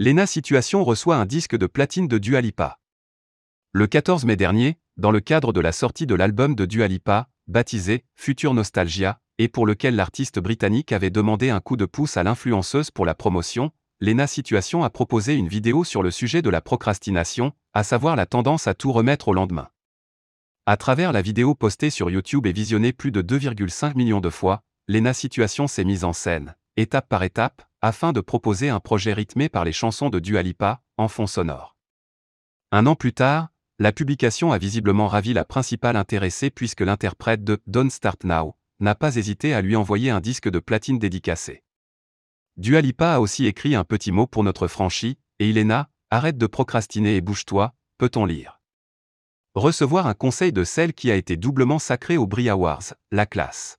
Lena Situation reçoit un disque de platine de Dua Lipa. Le 14 mai dernier, dans le cadre de la sortie de l'album de Dua Lipa, baptisé Future Nostalgia, et pour lequel l'artiste britannique avait demandé un coup de pouce à l'influenceuse pour la promotion, Lena Situation a proposé une vidéo sur le sujet de la procrastination, à savoir la tendance à tout remettre au lendemain. À travers la vidéo postée sur YouTube et visionnée plus de 2,5 millions de fois, Lena Situation s'est mise en scène, étape par étape, afin de proposer un projet rythmé par les chansons de Dua Lipa, en fond sonore. Un an plus tard, la publication a visiblement ravi la principale intéressée puisque l'interprète de Don't Start Now n'a pas hésité à lui envoyer un disque de platine dédicacé. Dua Lipa a aussi écrit un petit mot pour notre franchise, et Ilena, arrête de procrastiner et bouge-toi, peut-on lire? Recevoir un conseil de celle qui a été doublement sacrée au Brie Awards, la classe.